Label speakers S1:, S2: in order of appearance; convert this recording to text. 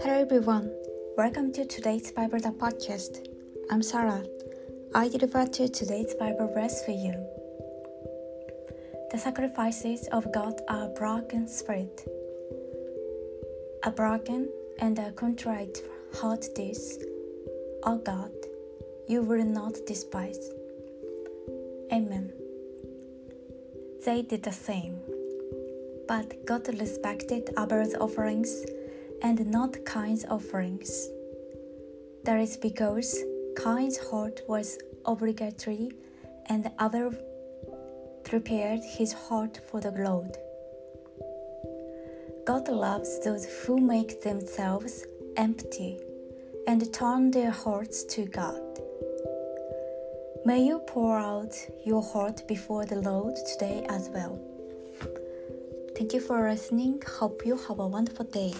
S1: Hello everyone, welcome to today's Bible podcast. I'm Sarah. I deliver to today's Bible verse for you. The sacrifices of God are broken spirit. A broken and a contrite heart this, O God, you will not despise. Amen. They did the same. But God respected Abel's offerings and not Cain's offerings. That is because Cain's heart was obligatory and Abel prepared his heart for the Lord. God loves those who make themselves empty and turn their hearts to God. May you pour out your heart before the Lord today as well. Thank you for listening. Hope you have a wonderful day.